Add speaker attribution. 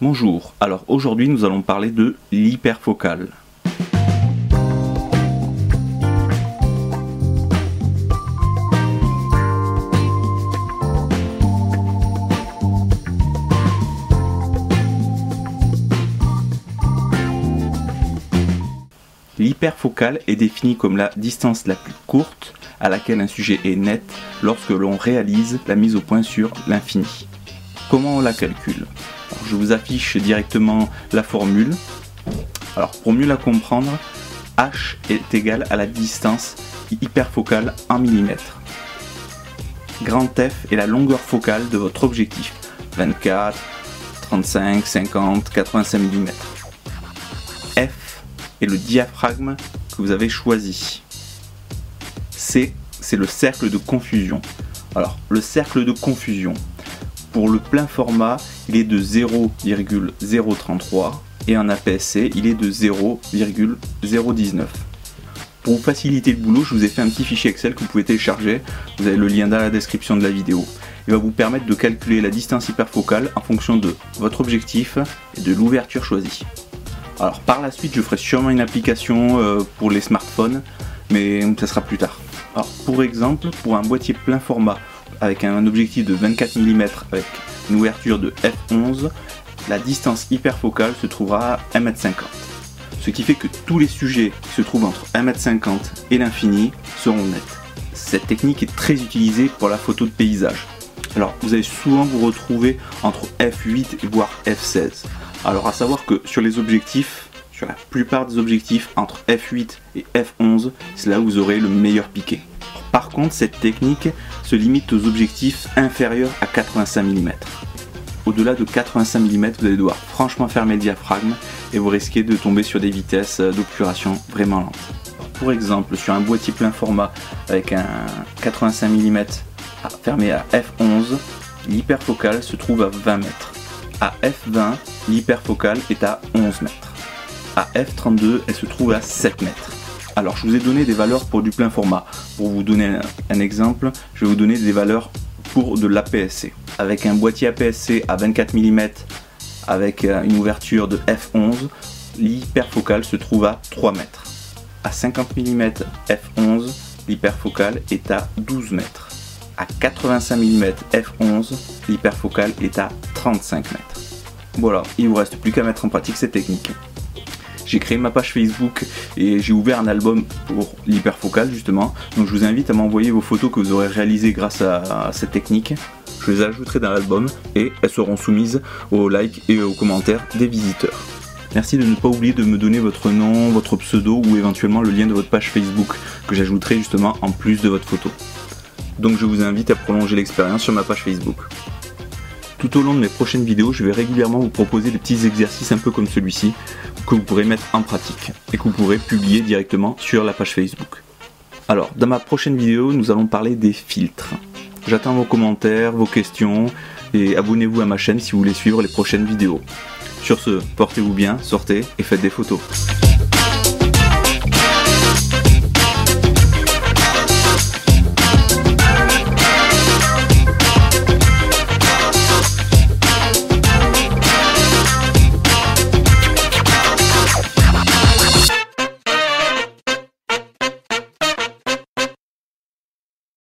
Speaker 1: Bonjour, alors aujourd'hui nous allons parler de l'hyperfocale. L'hyperfocale est définie comme la distance la plus courte à laquelle un sujet est net lorsque l'on réalise la mise au point sur l'infini. Comment on la calcule? Je vous affiche directement la formule. Alors pour mieux la comprendre, h est égal à la distance hyperfocale en millimètres. Grand F est la longueur focale de votre objectif. 24, 35, 50, 85 mm. F est le diaphragme que vous avez choisi. C, c'est le cercle de confusion. Alors, le cercle de confusion, pour le plein format, il est de 0,033 et en APS-C, il est de 0,019. Pour vous faciliter le boulot, je vous ai fait un petit fichier Excel que vous pouvez télécharger. Vous avez le lien dans la description de la vidéo. Il va vous permettre de calculer la distance hyperfocale en fonction de votre objectif et de l'ouverture choisie. Alors par la suite, je ferai sûrement une application euh, pour les smartphones, mais ça sera plus tard. Alors, pour exemple, pour un boîtier plein format avec un objectif de 24 mm avec une ouverture de f11, la distance hyperfocale se trouvera à 1m50. Ce qui fait que tous les sujets qui se trouvent entre 1m50 et l'infini seront nets. Cette technique est très utilisée pour la photo de paysage. Alors vous allez souvent vous retrouver entre f8 voire f16. Alors à savoir que sur les objectifs, sur la plupart des objectifs entre f8 et f11, c'est là où vous aurez le meilleur piqué. Par contre, cette technique se limite aux objectifs inférieurs à 85 mm. Au-delà de 85 mm, vous allez devoir franchement fermer le diaphragme et vous risquez de tomber sur des vitesses d'obturation vraiment lentes. Pour exemple, sur un boîtier plein format avec un 85 mm fermé à f11, l'hyperfocale se trouve à 20 mètres. À f20, l'hyperfocale est à 11 mètres à f32, elle se trouve à 7 mètres. Alors je vous ai donné des valeurs pour du plein format. Pour vous donner un, exemple, je vais vous donner des valeurs pour de l'APS-C. Avec un boîtier APS-C à 24 mm avec euh, une ouverture de f11, l'hyperfocale se trouve à 3 mètres. À 50 mm f11, l'hyperfocale est à 12 mètres. À 85 mm f11, l'hyperfocale est à 35 mètres. Voilà, il vous reste plus qu'à mettre en pratique cette technique j'ai créé ma page Facebook et j'ai ouvert un album pour l'hyperfocal justement. Donc je vous invite à m'envoyer vos photos que vous aurez réalisées grâce à, cette technique. Je les ajouterai dans l'album et elles seront soumises aux likes et aux commentaires des visiteurs. Merci de ne pas oublier de me donner votre nom, votre pseudo ou éventuellement le lien de votre page Facebook que j'ajouterai justement en plus de votre photo. Donc je vous invite à prolonger l'expérience sur ma page Facebook. Tout au long de mes prochaines vidéos, je vais régulièrement vous proposer des petits exercices un peu comme celui-ci que vous pourrez mettre en pratique et que vous pourrez publier directement sur la page Facebook. Alors, dans ma prochaine vidéo, nous allons parler des filtres. J'attends vos commentaires, vos questions et abonnez-vous à ma chaîne si vous voulez suivre les prochaines vidéos. Sur ce, portez-vous bien, sortez et faites des photos.